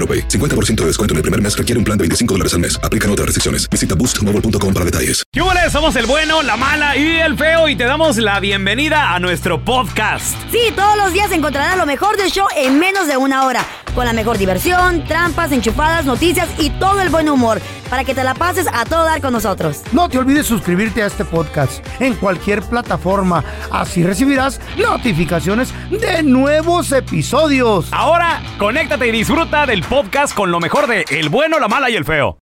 AroPay. 50% de descuento en el primer mes requiere un plan de 25 dólares al mes. Aplican otras restricciones. Visita boostmobile.com para detalles. ¿Qué hubo? Somos el bueno, la mala y el feo y te damos la bienvenida a nuestro podcast. Sí, todos los días encontrarás lo mejor del show en menos de una hora. Con la mejor diversión, trampas, enchufadas, noticias y todo el buen humor. Para que te la pases a todo dar con nosotros. No te olvides suscribirte a este podcast en cualquier plataforma. Así recibirás notificaciones de nuevos episodios. Ahora, conéctate y disfruta del podcast con lo mejor de El bueno, la mala y el feo.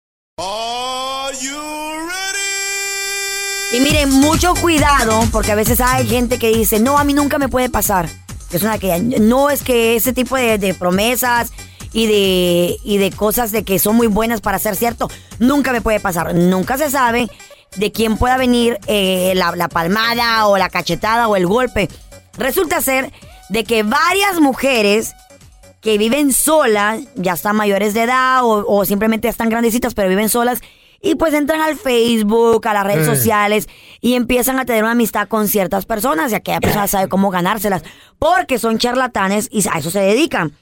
Y miren, mucho cuidado, porque a veces hay gente que dice, no, a mí nunca me puede pasar. Es una que no es que ese tipo de, de promesas y de, y de cosas de que son muy buenas para ser cierto, nunca me puede pasar. Nunca se sabe de quién pueda venir eh, la, la palmada o la cachetada o el golpe. Resulta ser de que varias mujeres que viven solas, ya están mayores de edad o, o simplemente están grandecitas, pero viven solas, y pues entran al Facebook, a las redes Eh. sociales y empiezan a tener una amistad con ciertas personas y aquella persona sabe cómo ganárselas, porque son charlatanes y a eso se dedican.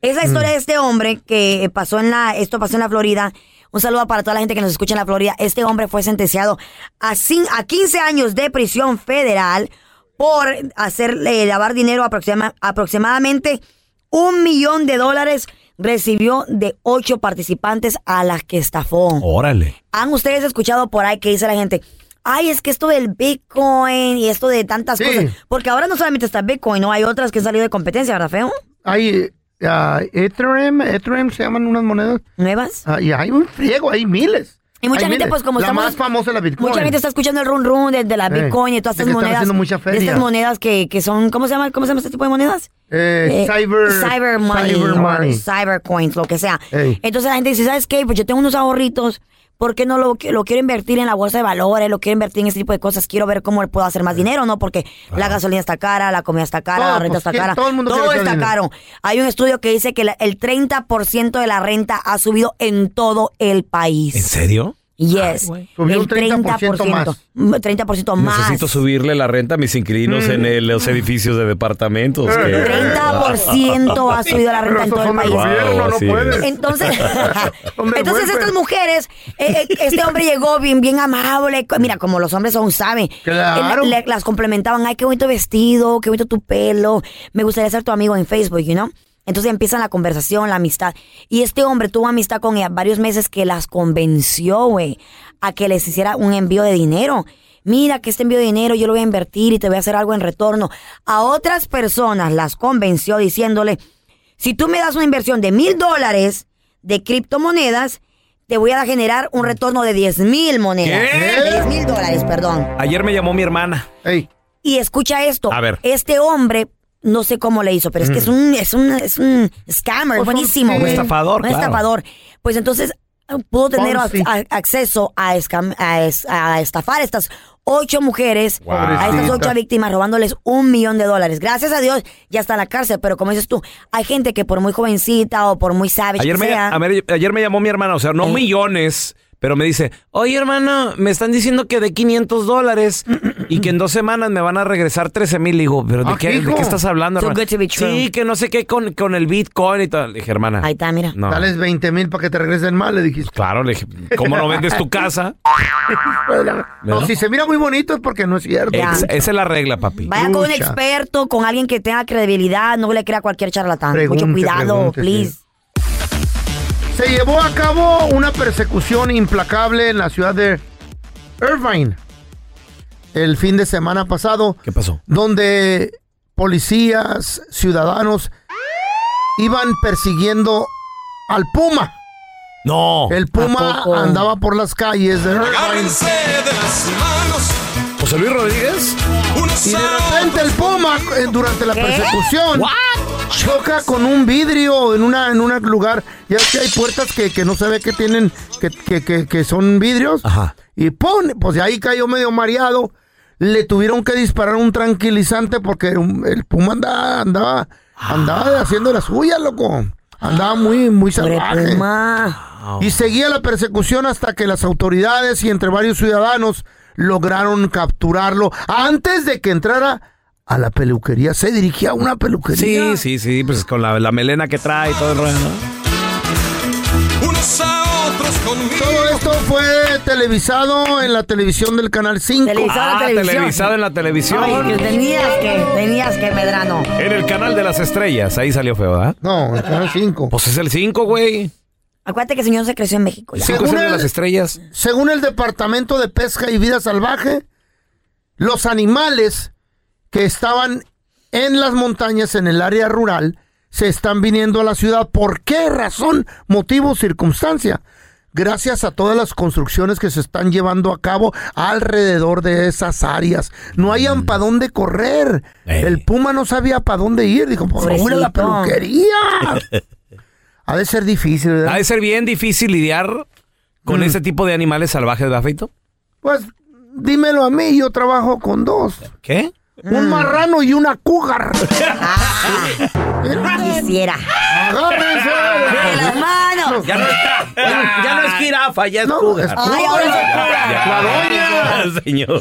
Esa historia de este hombre que pasó en la, esto pasó en la Florida. Un saludo para toda la gente que nos escucha en la Florida. Este hombre fue sentenciado a, cin- a 15 años de prisión federal por hacerle lavar dinero aproxima- aproximadamente un millón de dólares. Recibió de ocho participantes a las que estafó. Órale. ¿Han ustedes escuchado por ahí que dice la gente? Ay, es que esto del Bitcoin y esto de tantas Sí. cosas. Porque ahora no solamente está Bitcoin, no hay otras que han salido de competencia, ¿verdad, feo? Hay ah, Ethereum, Ethereum se llaman unas monedas. ¿Nuevas? y hay un friego, hay miles. Y mucha gente, pues, como La estamos- más famosa es la Bitcoin. Mucha gente está escuchando el run run de, de la Eh, Bitcoin y todas de estas que están monedas. haciendo mucha de feria. estas monedas que, que son, ¿cómo se llama? ¿Cómo se llama este tipo de monedas? Eh, cyber- cyber money, cyber money. cyber coins, lo que sea. Ey. Entonces la gente dice, ¿sabes qué? Pues yo tengo unos ahorritos, ¿por qué no lo, lo quiero invertir en la bolsa de valores? Lo quiero invertir en este tipo de cosas. Quiero ver cómo puedo hacer más dinero, ¿no? Porque la gasolina está cara, la comida está cara, Todo, la renta pues, está ¿quién- cara. todo el mundo está dinero. caro. Hay un estudio que dice que la- el 30% de la renta ha subido en todo el país. ¿En serio? Yes. Subió el un 30% más. 30% más. Necesito subirle la renta a mis inquilinos Mm. en el- los edificios de departamentos. que- 30% ha subido la renta en todo el país. Wow, sí. Entonces, entonces estas mujeres, eh, eh, este hombre llegó bien, bien amable. Mira, como los hombres aún saben, Claro. Las complementaban. Ay, qué bonito vestido, qué bonito tu pelo. Me gustaría ser tu amigo en Facebook, you know? Entonces empiezan la conversación, la amistad. Y este hombre tuvo amistad con ella varios meses que las convenció, güey, a que les hiciera un envío de dinero. Mira que este envío de dinero yo lo voy a invertir y te voy a hacer algo en retorno. A otras personas las convenció diciéndole, si tú me das una inversión de mil dólares de criptomonedas, te voy a generar un retorno de 10 mil monedas. ¿Qué? De 10 mil dólares, perdón. Ayer me llamó mi hermana. Y escucha esto. A ver. Este hombre, no sé cómo le hizo, pero es que es un, es un, es un scammer, Pues, buenísimo. un güey. estafador, Un claro. estafador. Pues entonces pudo tener Ponzi. a- acceso a, escam- a es- a estafar a estas ocho mujeres, Wow. a estas ocho Pobrecita. víctimas, robándoles un millón de dólares. Gracias a Dios ya está en la cárcel, pero como dices tú, hay gente que por muy jovencita o por muy savage Ayer que me, sea, a ver, ayer me llamó mi hermana, o sea, no Eh. millones, Pero me dice, oye hermano, me están diciendo que de 500 dólares y que en dos semanas me van a regresar 13 mil. Digo, ¿pero de, Ah, qué, de qué estás hablando, Too hermano? good to be true. Sí, que no sé qué con, con el Bitcoin y todo. Le dije, hermana. Ahí está, mira. No. Dales 20 mil para que te regresen mal, le dijiste. Claro, le dije, ¿cómo no vendes tu casa? No, si se mira muy bonito es porque no es cierto. Ex- esa es la regla, papi. Vaya con un experto, con alguien que tenga credibilidad, no le crea cualquier charlatán. Pregunte, Mucho cuidado, pregunte, please. sí. Se llevó a cabo una persecución implacable en la ciudad de Irvine el fin de semana pasado, ¿Qué pasó? donde policías, ciudadanos iban persiguiendo al Puma. No. El Puma andaba por las calles de Irvine ¿José Luis Rodríguez? y de repente el Puma eh, durante la ¿Qué? persecución choca con un vidrio en una en un lugar. Ya que hay puertas que, que no se ve que tienen que, que, que, que son vidrios. Ajá. Y pone, pues de ahí cayó medio mareado. Le tuvieron que disparar un tranquilizante porque un- el Puma andaba andaba andaba haciendo la suya, loco. Andaba muy muy salvaje. Y seguía la persecución hasta que las autoridades y entre varios ciudadanos lograron capturarlo antes de que entrara a la peluquería. Se dirigía a una peluquería. Sí, sí, sí, pues con la, la melena que trae y todo el rollo, ¿no? Todo esto fue televisado en la televisión del Canal 5. Televisado en la Ah, televisión. televisado en la televisión. Ay, que tenías que, tenías que, Medrano. En el canal de las estrellas, ahí salió feo, ¿verdad? No, el Canal 5. Pues es el 5, güey. Acuérdate que el señor se creció en México. ya. 5 es el Según de las estrellas. Según el Departamento de Pesca y Vida Salvaje, los animales que estaban en las montañas, en el área rural, se están viniendo a la ciudad. ¿Por qué razón, motivo, circunstancia? Gracias a todas las construcciones que se están llevando a cabo alrededor de esas áreas. No hayan para dónde correr. Eh. El puma no sabía para dónde ir. Dijo, pues voy a la peluquería. ha de ser difícil, ¿verdad? Ha de ser bien difícil lidiar con ese tipo de animales salvajes, ¿verdad, Feito? Pues dímelo a mí, yo trabajo con dos. ¿Qué? Un marrano y una cougar. Quisiera. Agárrense. De las manos. Ya no está. Ya, ya no es jirafa, ya es No, cougar. es Ay, ahora es La doña. Señor.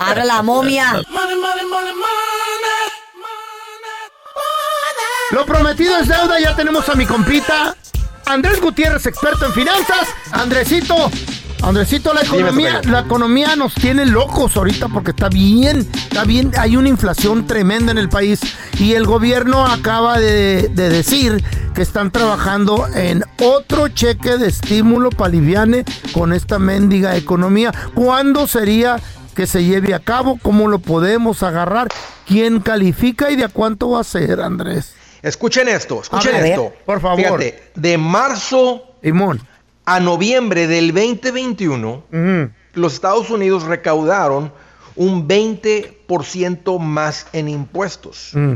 Abre la momia. Lo prometido es deuda, ya tenemos a mi compita Andrés Gutiérrez, experto en finanzas. Andresito, Andresito, la economía, la economía nos tiene locos ahorita porque está bien, está bien, hay una inflación tremenda en el país y el gobierno acaba de, de decir que están trabajando en otro cheque de estímulo para aliviane con esta mendiga economía. ¿Cuándo sería que se lleve a cabo? ¿Cómo lo podemos agarrar? ¿Quién califica y de a cuánto va a ser, Andrés? Escuchen esto, escuchen esto. por favor. Fíjate, de marzo Simón. A noviembre del 2021, Ujú. los Estados Unidos recaudaron un 20% más en impuestos. Mm.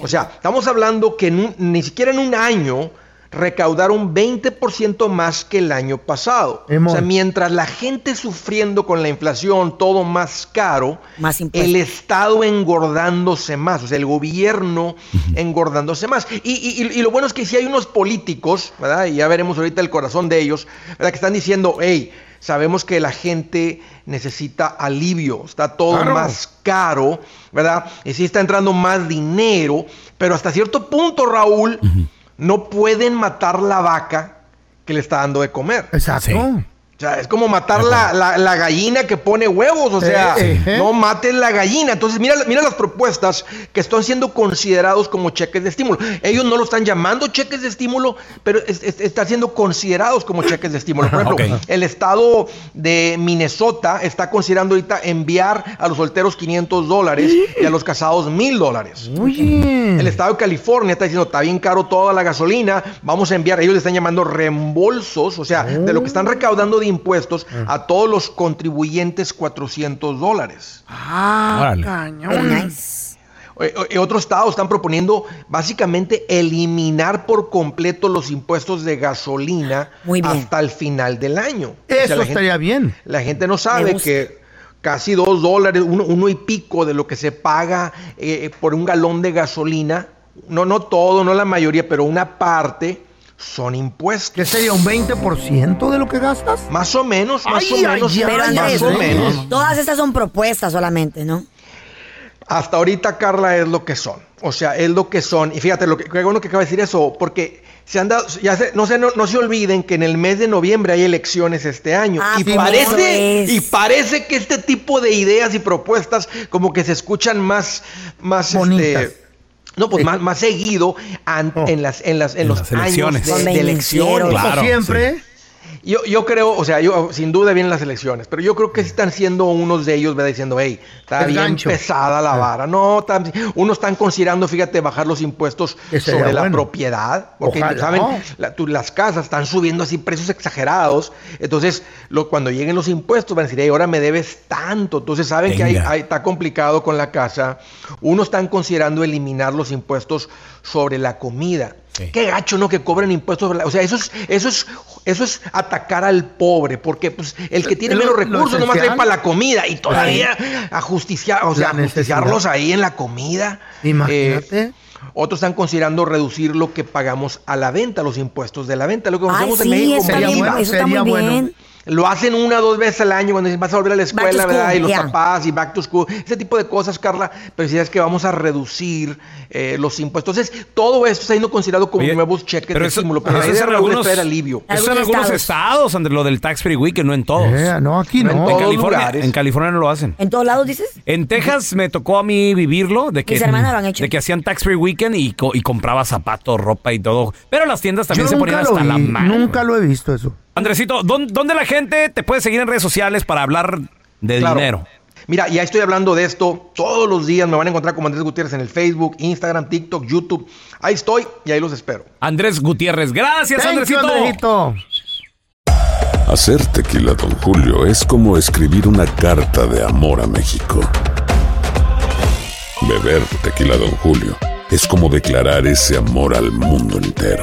O sea, estamos hablando que en un- ni siquiera en un año recaudaron 20% más que el año pasado. O sea, mientras la gente sufriendo con la inflación, todo más caro, Más el Estado engordándose más, o sea, el gobierno engordándose más. Y, y- y- lo bueno es que si hay unos políticos, ¿verdad? Y ya veremos ahorita el corazón de ellos, ¿verdad? Que están diciendo, hey, sabemos que la gente necesita alivio, está todo Claro. más caro, ¿verdad? Y sí está entrando más dinero, pero hasta cierto punto, Raúl, no pueden matar la vaca que le está dando de comer. Exacto. Sí. O sea, es como matar la, la- la gallina que pone huevos, o sea, Eh, eh, eh. no maten la gallina. Entonces, mira, mira las propuestas que están siendo considerados como cheques de estímulo. Ellos no lo están llamando cheques de estímulo, pero es- es- están siendo considerados como cheques de estímulo. Por ejemplo, el estado de Minnesota está considerando ahorita enviar a los solteros 500 dólares y a los casados 1000 dólares. El estado de California está diciendo, está bien caro toda la gasolina, vamos a enviar, ellos le están llamando reembolsos, o sea, de lo que están recaudando de impuestos a todos los contribuyentes 400 dólares. Ah, Órale. cañón. Eh, eh, Otros estados están proponiendo básicamente eliminar por completo los impuestos de gasolina Muy bien. hasta el final del año. O sea, Eso gente- estaría bien. la gente no sabe que casi dos dólares, uno, uno y pico de lo que se paga eh, por un galón de gasolina, no, no todo, no la mayoría, pero una parte, son impuestos. ¿Qué sería un 20% de lo que gastas? Más o menos, más Ay, o menos. ay, ay, Pero Andrés, más o menos. todas estas son propuestas solamente, ¿no? Hasta ahorita, Carla, es lo que son. O sea, es lo que son. Y fíjate, lo que, qué bueno que acaba de decir eso, porque se han dado, ya se- no, se, no, no se olviden que en el mes de noviembre hay elecciones este año. Ah, y, parece, es. y parece que este tipo de ideas y propuestas como que se escuchan más, más Bonitas. este, no, pues Sí. más, más seguido an- Oh. en las, en las, en En los las años elecciones. de, Con de elecciones. Claro, siempre. Yo, yo creo, o sea, yo sin duda vienen las elecciones, pero yo creo que sí están siendo unos de ellos, ¿verdad? Diciendo, hey, está El bien gancho. pesada la vara. No, tan- unos están considerando, fíjate, bajar los impuestos sobre la propiedad, porque, Ojalá. ¿saben? La- las casas están subiendo así precios exagerados. Entonces, lo, cuando lleguen los impuestos, van a decir, hey, ahora me debes tanto. Entonces, saben que hay- hay- está complicado con la casa. Unos están considerando eliminar los impuestos sobre la comida. Sí. Qué gacho, ¿no? Que cobren impuestos. O sea, eso es, eso es, eso es atacar al pobre, porque pues el que tiene Lo- menos lo recursos nomás trae para la comida y todavía a justiciar, o sea, La a justiciarlos necesidad. ahí en la comida. Imagínate. Eh, otros están considerando reducir lo que pagamos a la venta, los impuestos de la venta, lo que Ay, conocemos en sí, México bueno, eso está muy sería bueno. Lo hacen una o dos veces al año cuando dicen vas a volver a la escuela, ¿verdad? Y los papás y back to school, ese tipo de cosas, Carla. Pero si es que vamos a reducir eh, los impuestos. Entonces, todo esto está siendo considerado como Oye, nuevos cheques pero de eso- estímulo. Pero eso es algunos- alivio. Eso en Algunos estados. Andrés, lo del tax free weekend, no en todos. Eh, no, aquí No en no. En todos California, lugares. en California no lo hacen. ¿En todos lados dices? En Texas me tocó a mí vivirlo, de que, Mis hermanas lo han hecho. de que hacían tax free weekend y, co- y compraba zapatos, ropa y todo. Pero las tiendas también Yo se ponían hasta la mano. Nunca lo he visto eso. Andresito, ¿dón- ¿dónde la gente te puede seguir en redes sociales para hablar de Claro. dinero? Mira, ya estoy hablando de esto todos los días. Me van a encontrar como Andrés Gutiérrez en el Facebook, Instagram, TikTok, YouTube. Ahí estoy y ahí los espero. Andrés Gutiérrez, gracias, Thank you, Andresito. Andresito. Hacer tequila, Don Julio, es como escribir una carta de amor a México. Beber tequila, Don Julio, es como declarar ese amor al mundo entero.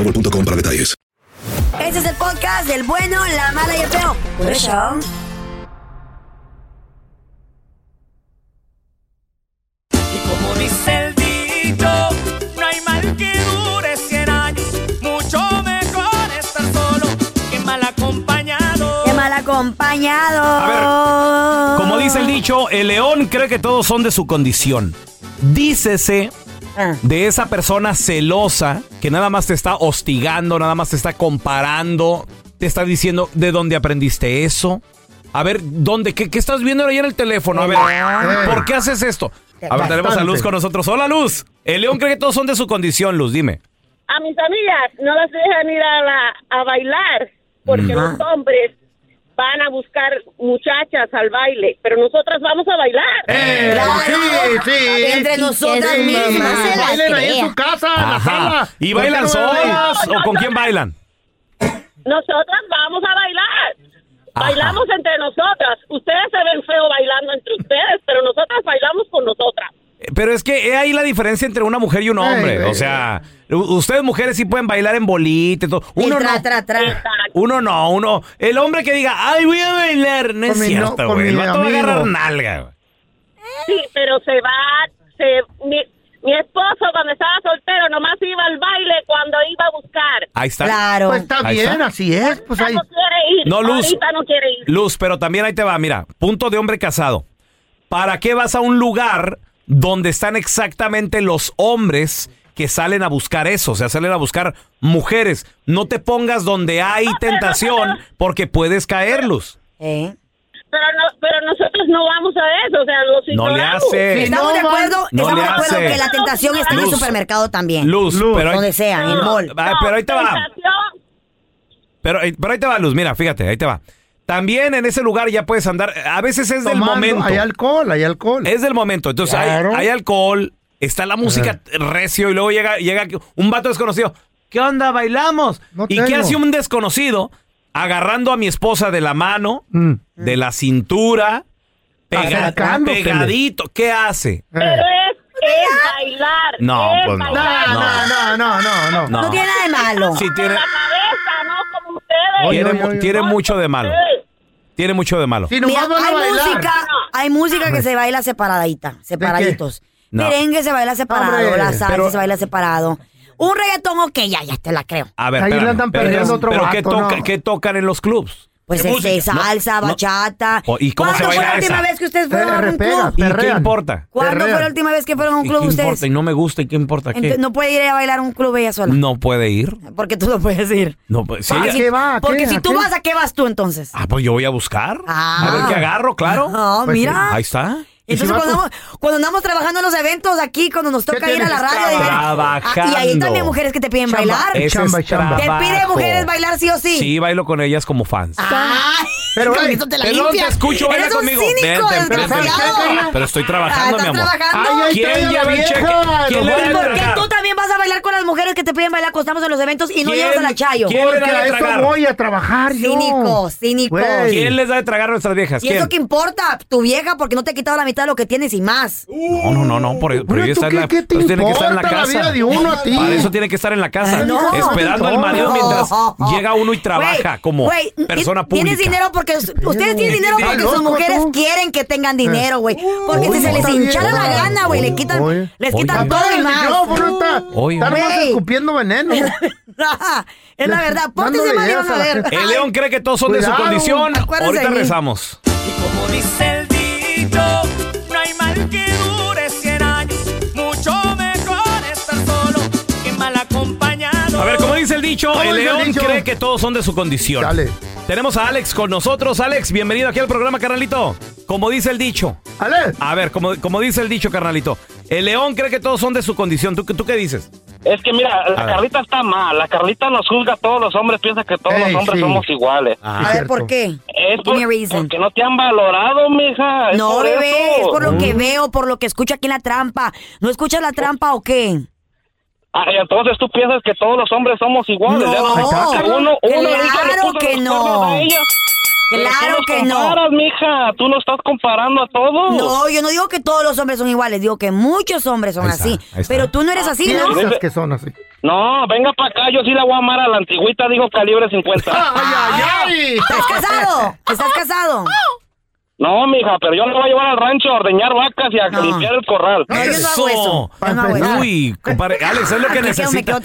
boostmobile.com para detalles. Este es el podcast del bueno, la mala y el feo. Por eso. Y como dice el dicho, no hay mal que dure 100 años. Mucho mejor estar solo que mal acompañado. Qué mal acompañado. Como dice el dicho, el león cree que todos son de su condición. Dícese. De esa persona celosa que nada más te está hostigando, nada más te está comparando, te está diciendo de dónde aprendiste eso. A ver, ¿dónde? ¿Qué, qué estás viendo ahí en el teléfono? A ver, ¿por qué haces esto? A ver, tenemos a Luz con nosotros. Hola, Luz. El león cree que todos son de su condición, Luz, dime. A mis amigas no las dejan ir a, la, a bailar porque Ajá. los hombres van a buscar muchachas al baile, pero nosotras vamos a bailar. Eh, sí, sí. Entre nosotras Sí, mismas se las Bailen ahí en su casa, en la Ajá. sala. ¿Y ¿Por qué bailan no solas o con quién bailan? Nosotras vamos a bailar. Ajá. Bailamos entre nosotras. Ustedes se ven feo bailando entre ustedes, pero nosotras bailamos con nosotras. Pero es que he ahí la diferencia entre una mujer y un hombre. o sea, ustedes mujeres sí pueden bailar en bolita y todo. Uno tra, no. tra. Uno no, uno. El hombre que diga, ay, voy a bailar. No es Con no- cierto, güey. El mi vato va a agarrar nalga, güey. Sí, pero se va, se, mi- Mi esposo cuando estaba soltero nomás iba al baile cuando iba a buscar. Ahí está. Pues está Ahí bien, está. así es. Pues ahí. No quiere ir. No, Luz. Ahorita no quiere ir. Luz, pero también ahí te va, mira, punto de hombre casado. ¿Para qué vas a un lugar donde están exactamente los hombres que salen a buscar eso? O sea, salen a buscar mujeres. No te pongas donde hay tentación porque puedes caer, Luz. ¿Eh? Pero, no, pero nosotros no vamos a eso, o sea, los No le hace. Estamos de acuerdo, No estamos le de acuerdo hace. que la tentación está en el Luz. supermercado también. Luz, pero ahí- donde sea, en el mall. Ah, pero ahí te va. Pero, ahí- pero ahí te va, Luz. Mira, fíjate, ahí te va. También en ese lugar ya puedes andar. A veces es del momento. Hay alcohol, hay alcohol. Es del momento. Entonces hay- Claro. hay, alcohol, está la música recio y luego llega, llega un vato desconocido. ¿Qué onda? ¿Bailamos? ¿Y qué hace un desconocido agarrando a mi esposa de la mano, Mm. de la cintura, pega- pegadito? ¿Qué hace? Pero es, bailar. No, es pues no. bailar. No. No, no, no, no. No. No tiene nada de malo. Sí, tiene, La cabeza, no como ustedes. tiene, mu- tiene mucho de malo. Tiene mucho de malo. Mira, hay música, hay música que se baila separadita, separaditos. No. Merengue se baila separado, Hombre. la salsa Pero- se baila separado. Un reggaetón, ok, ya, ya te la creo. A ver, Ahí le espérame, andan pero, perdiendo otro pero ¿qué, vato, toca- ¿no? qué tocan en los clubs? Pues ¿Qué este? No, salsa, no. bachata. O- ¿y cómo se ¿Cuándo fue la última esa? vez que ustedes fueron a un club? ¿Y qué importa? ¿Cuándo fue la última vez que fueron a un ¿Y club qué ustedes? importa? Y no me gusta, ¿y qué importa? ¿Qué? Entonces, no puede ir a bailar a un club ella sola. No puede ir. Porque tú no puedes ir. No, pues, sí, Porque ella- si, qué va? ¿A porque qué? si ¿A tú qué? vas, ¿a qué vas tú entonces? Ah, pues yo voy a buscar. Ah. A ver qué agarro, claro. No, Pues mira. Ahí está. ¿Y si Entonces, cuando, andamos, cuando andamos trabajando en los eventos aquí, cuando nos toca ¿Qué ir a la radio, de- Trabajando. Ah, y ahí también mujeres que te piden Chamba. bailar. Chamba, es chamba. Te piden mujeres bailar sí o sí. Sí, bailo con ellas como fans. Ay, Pero, con eso te la limpias. te escucho, baila Eres un conmigo. cínico, Vente, vente, desgraciado. vente. Pero estoy Ah, trabajando, mi ¿estás amor. trabajando? Ay, ay, ¿Quién ya vi, cheque? ¿Quién le va a da ¿Y de por qué tú también vas a bailar con las mujeres que te piden bailar cuando estamos en los eventos y no llevas a la Chayo? ¿Quién le Porque da a eso voy a trabajar yo. Cínico, cínico. ¿Quién les da de tragar a nuestras viejas? ¿Y eso qué importa? Tu vieja, porque no te ha quitado la mitad de lo que tienes y más. No, no, no, no, por, por Bueno, ello ¿tú está en qué- la, qué te pues tiene que estar en la casa. vida de uno a ti? Para eso tiene que estar en la casa, No. esperando al marido mientras No. llega uno y trabaja como persona pública. Tienes dinero porque ustedes tienen dinero ¿Estás porque sus mujeres tú? quieren que tengan dinero, güey. Porque Oye, si se les hinchara la gana, güey, le quitan, Oye. les Oye. quitan todo y más. micrófono, está, Oye. está nomás Güey. escupiendo veneno. es la verdad. Dándole mal y van a ver. El león cree que todos son de su condición. Ahorita rezamos. Y como dice A ver, como dice el dicho, ¿Cómo el león dicho? cree que todos son de su condición. Dale. Tenemos a Alex con nosotros. Alex, bienvenido aquí al programa, carnalito. Como dice el dicho. Ale. A ver, como, como dice el dicho, carnalito. El león cree que todos son de su condición. ¿Tú, tú qué dices? Es que mira, la A ver. Carlita está mal. La Carlita nos juzga a todos los hombres, piensa que todos los hombres sí. somos iguales. A ver, ¿por qué? Es por- porque no te han valorado, mija. es No, por bebé, eso. es por lo que veo, por lo que escucho aquí en la trampa. ¿No escuchas la trampa o qué? Ah, y entonces tú piensas que todos los hombres somos iguales. No, ya que uno, uno claro que no. Claro tú que nos no. comparas, mija. Tú no estás comparando a todos. No, yo no digo que todos los hombres son iguales, digo que muchos hombres son está, así. Pero tú no eres así, ¿no? Piensas que son así. No, venga para acá. Yo sí la voy a amar a la antigüita, digo calibre 50. ¡Ay, ay, ay! ¿Estás casado? ¿Estás casado? No, mija, pero yo la voy a llevar al rancho a ordeñar vacas y a No. limpiar el corral. No, yo no hago eso. Yo no hago eso. Uy, compadre, Alex, es lo que necesita.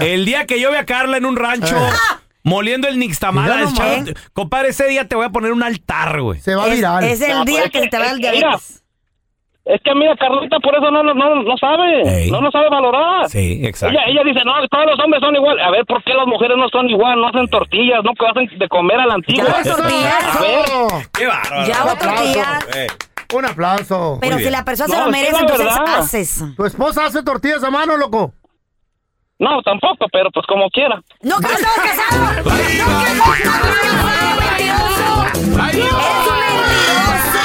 El día que yo vea a Carla en un rancho moliendo el nixtamal, echando- compadre, ese día te voy a poner un altar, güey. Se va Es, viral. es el No, día pues, que se te va el mira, diabetes. Es que mira, Carlita por eso no, no, no, no sabe. Ey. No nos sabe valorar. Sí, exacto. Ella, ella dice, no, todos los hombres son igual. A ver, ¿por qué las mujeres no son igual? No hacen tortillas, no hacen de comer a la antigua. Ya hago tortillas. A ver. Qué bárbaro. Ya hago Un aplauso. tortillas. Eh, Un aplauso. Pero si la persona se lo merece, entonces verdad. haces. ¿Tu esposa hace tortillas a mano, loco? No, tampoco, pero pues como quiera. ¡No, que no estamos casados! ¡No, que no estamos casados, mentiroso! ¡Eres un mentiroso!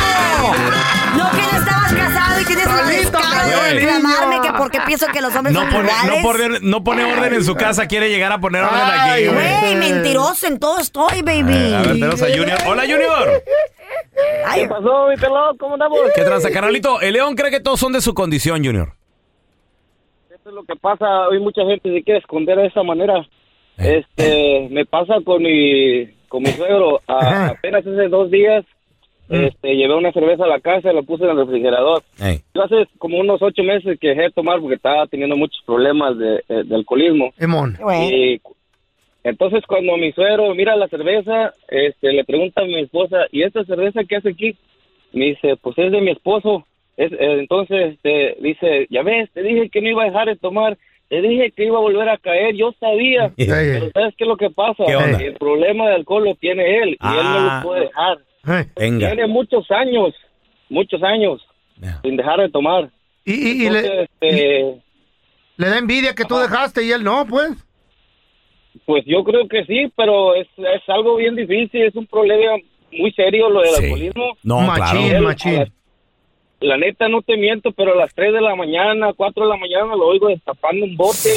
No, que no estabas casado y tienes el Solito descaro de reclamarme que porque pienso que los hombres No son pone, iguales. no, pone, no pone orden en su casa, quiere llegar a poner orden aquí, Ay, güey. Güey, mentiroso, en todo estoy, baby. A ver, tenemos a Junior. Hola, Junior. Ay, pasó, mi pelón? ¿Cómo andamos? ¿Qué tranza, carnalito? El león cree que todos son de su condición, Junior. Eso es lo que pasa. Hoy mucha gente se quiere esconder de esa manera. Eh. Este, me pasa con mi, con mi suegro. A- apenas hace dos días este, llevé una cerveza a la casa y la puse en el refrigerador. Yo hace como unos ocho meses que dejé de tomar porque estaba teniendo muchos problemas de, eh, de alcoholismo. Emón. Y entonces cuando mi suegro mira la cerveza, este, le pregunta a mi esposa, ¿y esta cerveza qué hace aquí? Me dice, pues es de mi esposo. Es, eh, entonces este, dice, ya ves, te dije que no iba a dejar de tomar, te dije que iba a volver a caer, yo sabía. Pero ¿sabes qué es lo que pasa? El problema de alcohol lo tiene él y él no Ah. lo puede dejar. Venga. Tiene muchos años, muchos años sin dejar de tomar. Y, y- y le, este, le da envidia que tú dejaste y él no, pues. Pues yo creo que sí, pero es, es algo bien difícil, es un problema muy serio lo del Sí. alcoholismo. No, Machín, claro. machín. La, neta no te miento, pero a las 3 de la mañana, 4 de la mañana lo oigo destapando un bote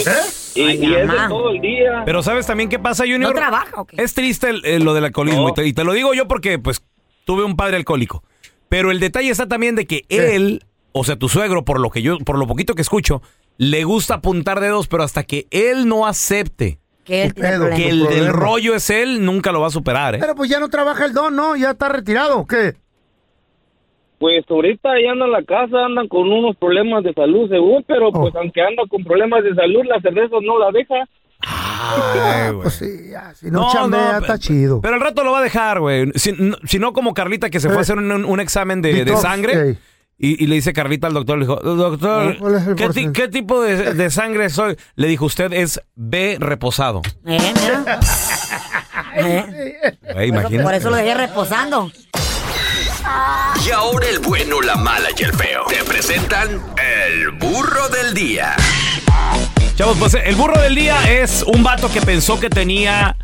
y, Ay, y es de todo el día. Pero ¿sabes también qué pasa, Junior? ¿No trabaja o qué? Es triste el- el- lo del alcoholismo y, te, y te lo digo yo porque pues tuve un padre alcohólico. Pero el detalle está también de que él, o sea, tu suegro, por lo que yo, por lo poquito que escucho, le gusta apuntar dedos, pero hasta que él no acepte Que él pedo, el del rollo es él, nunca lo va a superar, ¿eh? Pero pues ya no trabaja el don, ¿no? Ya está retirado, ¿o ¿qué? Pues ahorita ahí anda en la casa, andan con unos problemas de salud según, pero pues aunque anda con problemas de salud, la cerveza no la deja. Ay. Pues sí, ya, si no, chambea, pe- está chido. Pero al rato lo va a dejar, güey. Si, no- si no como Carlita que se fue a hacer un, un examen de, de sangre. Y, y le dice Carlita al doctor, le dijo, doctor, ¿Cuál es el ¿qué, ti- porcentaje? qué tipo de, de sangre soy? Le dijo, usted es B reposado. Eh, mira. Eh, Güey, por imagínate. eso lo dejé reposando. Y ahora el bueno, la mala y el feo. Te presentan el burro del día. Chavos, pues el burro del día es un vato que pensó que tenía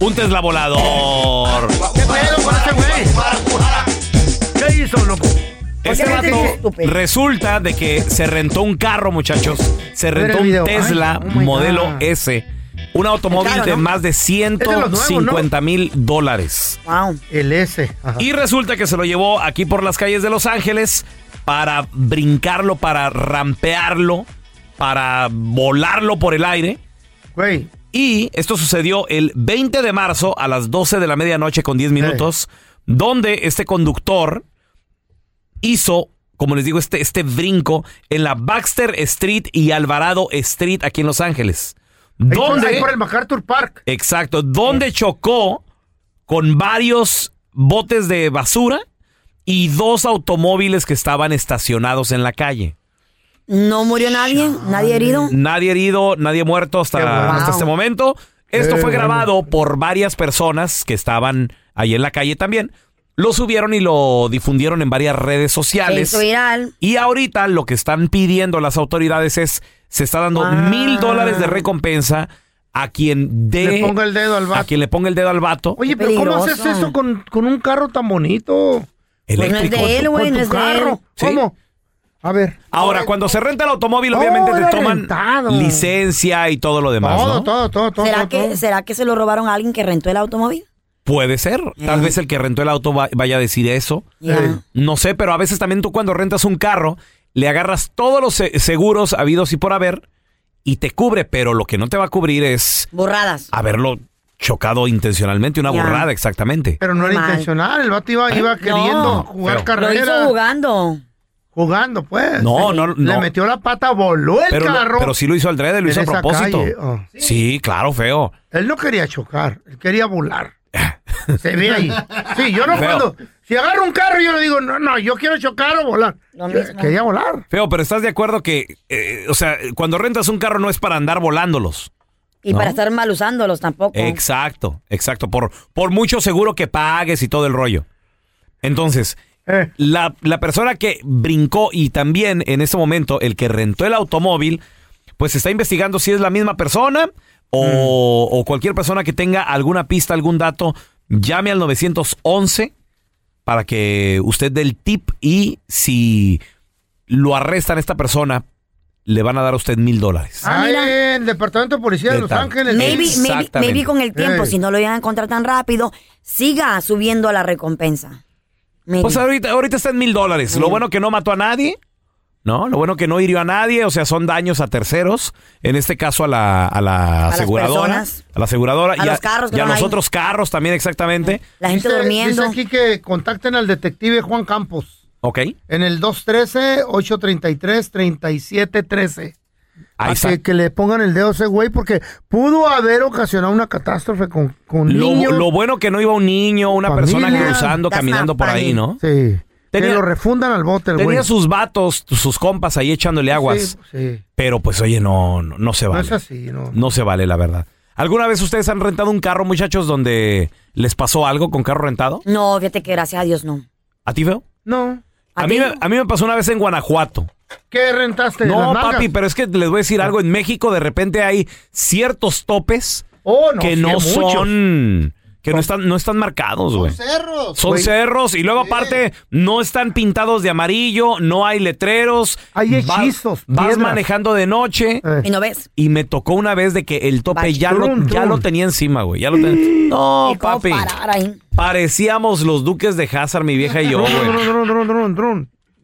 un Tesla volador. ¿Qué pedo con ese güey? ¿Qué hizo, loco? Este vato resulta de que se rentó un carro, muchachos. Se rentó un. Tesla Ay, oh modelo. S. Un automóvil Caro, de ¿no? más de los nuevos, ¿no? 150 mil dólares. Wow. El S. Ajá. Y resulta que se lo llevó aquí por las calles de Los Ángeles para brincarlo, para rampearlo, para volarlo por el aire. Güey, Y esto sucedió el 20 de marzo a las 12 de la medianoche con 10 minutos, donde este conductor hizo, como les digo, este, este brinco en la Baxter Street y Alvarado Street aquí en Los Ángeles. Ahí por, Donde, ahí por el MacArthur Park. exacto, donde chocó con varios botes de basura y dos automóviles que estaban estacionados en la calle. No murió nadie, nadie herido. Nadie herido, nadie muerto hasta, hasta este momento. Esto fue bueno. grabado por varias personas que estaban ahí en la calle también. Lo subieron y lo difundieron en varias redes sociales. viral. Y ahorita lo que están pidiendo las autoridades es, se está dando Ah. mil dólares de recompensa a quien dé, Le ponga el dedo al a vato. quien le ponga el dedo al vato. Oye, pero ¿cómo haces eso con, con un carro tan bonito? Pues no es eléctrico. de él, güey, con no tu es de carro. él. Sí. ¿Cómo? A ver. Ahora, cuando se renta el automóvil, Oh, obviamente era te toman rentado. licencia y todo lo demás, todo, ¿no? todo, todo, todo. ¿Será todo, que, todo. ¿Será que se lo robaron a alguien que rentó el automóvil? Puede ser. Tal vez el que rentó el auto va- vaya a decir eso. Ya. No sé, pero a veces también tú cuando rentas un carro, le agarras todos los se- seguros habidos y por haber y te cubre, pero lo que no te va a cubrir es Burradas. haberlo chocado intencionalmente, una Ya. burrada exactamente. Pero no era Mal. intencional. El vato iba, iba queriendo jugar Feo. carrera. Lo hizo jugando. Jugando, pues. No, no, Le no. metió la pata, voló el Pero, lo- carro. pero sí lo hizo al drede, lo hizo a propósito. calle, oh. Sí, claro, feo. Él no quería chocar, él quería volar. Se ve ahí. Sí, yo no Feo. cuando. Si agarro un carro, yo le digo, no, no, yo quiero chocar o volar. Lo Yo mismo. Quería volar. Feo, pero ¿estás de acuerdo que, eh, o sea, cuando rentas un carro no es para andar volándolos? Y No. para estar mal usándolos tampoco. Exacto, exacto. Por, por mucho seguro que pagues y todo el rollo. Entonces, Eh. la, la persona que brincó y también en ese momento el que rentó el automóvil, pues está investigando si es la misma persona o, o cualquier persona que tenga alguna pista, algún dato, llame al 911 para que usted dé el tip y si lo arrestan a esta persona, le van a dar a usted mil dólares. Ah, en el departamento de policía de ¿Qué Los tal? Ángeles. Maybe, maybe, con el tiempo, si no lo iban a encontrar tan rápido, siga subiendo la recompensa. Maybe. Pues ahorita, ahorita está en mil dólares. Lo bueno que no mató a nadie. ¿No? Lo bueno que no hirió a nadie, o sea, son daños a terceros, en este caso a la, a la las aseguradora. personas. a la aseguradora. A y los carros que y a los ahí. otros carros también, exactamente. La gente Dice- durmiendo. Dice aquí que contacten al detective Juan Campos Ok. en el 213-833-3713. Ahí A está. Que, que le pongan el dedo a ese güey porque pudo haber ocasionado una catástrofe con, con Lo, niños. lo bueno que no iba un niño, una persona Familia. cruzando, That's caminando por ahí. ¿no? Sí. Tenía- que lo refundan al bote el güey. Tenía sus vatos, sus compas ahí echándole aguas. Sí, sí. Pero pues oye, no, no, no se No vale. es así, no. No se vale, la verdad. ¿Alguna vez ustedes han rentado un carro, muchachos, donde les pasó algo con carro rentado? No, fíjate que gracias a Dios no. ¿A ti, feo? No. A, mí, me- a mí me pasó una vez en Guanajuato. ¿Qué rentaste? No, papi, pero es que les voy a decir algo. En México de repente hay ciertos topes Oh, no, que sí, no muchos. son... Que no están, no están marcados, güey. cerros. Son Güey. cerros y luego aparte no están pintados de amarillo, no hay letreros. Hay Va- hechizos, Vas piedras. manejando de noche. Y no ves. Y me tocó una vez de que el tope ya lo, Trum, ya lo tenía encima, güey. Ya lo tenía. No, ¿Y cómo papi. parar ahí? Parecíamos los duques de Hazard, mi vieja y yo, güey.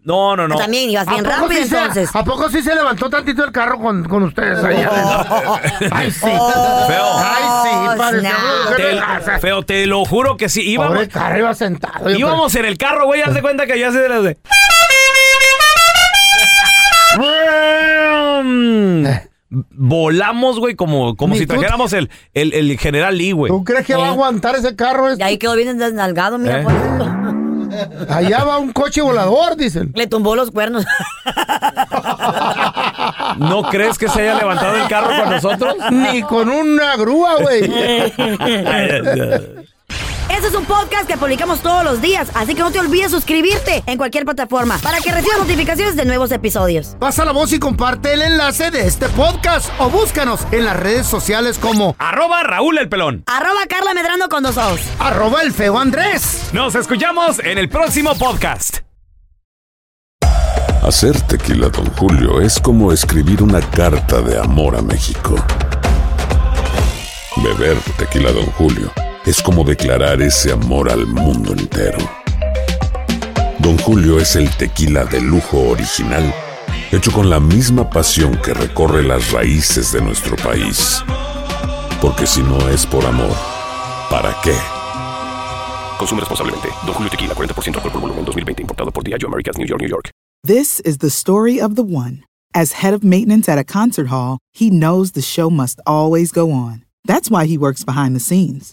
No, no, no. También ibas bien ¿A poco rápido sí se- entonces. ¿A poco sí se levantó tantito el carro con, con ustedes allá? Ay, sí. Feo. Ay, sí, de casa. Te, feo, te lo juro que sí. Íbamos, Pobre carro iba sentado. íbamos en el carro, güey. Haz de cuenta que ya se de las de. Volamos, güey, como, como si trajéramos el, el, el General Lee, güey. ¿Tú crees que va a Eh. aguantar ese carro? Y este? ahí quedó bien desnalgado, mira, Eh. por ejemplo. Allá va un coche volador, dicen. Le tumbó los cuernos. ¿No crees que se haya levantado el carro con nosotros? Ni con una grúa, güey. Este es un podcast que publicamos todos los días, así que no te olvides suscribirte en cualquier plataforma para que recibas notificaciones de nuevos episodios. Pasa la voz y comparte el enlace de este podcast o búscanos en las redes sociales como Arroba Raúl el Pelón. Arroba Carla Medrano con dos ojos. arroba el feo Andrés. Nos escuchamos en el próximo podcast. Hacer tequila, Don Julio, es como escribir una carta de amor a México. Beber tequila, Don Julio, es como declarar ese amor al mundo entero. Don Julio es el tequila de lujo original, hecho con la misma pasión que recorre las raíces de nuestro país. Porque si no es por amor, ¿para qué? Consume responsablemente. Don Julio Tequila, 40% alcohol por volumen, 2020. Importado por Diageo Americas, New York, New York. This is the story of the one. As head of maintenance at a concert hall, he knows the show must always go on. That's why he works behind the scenes,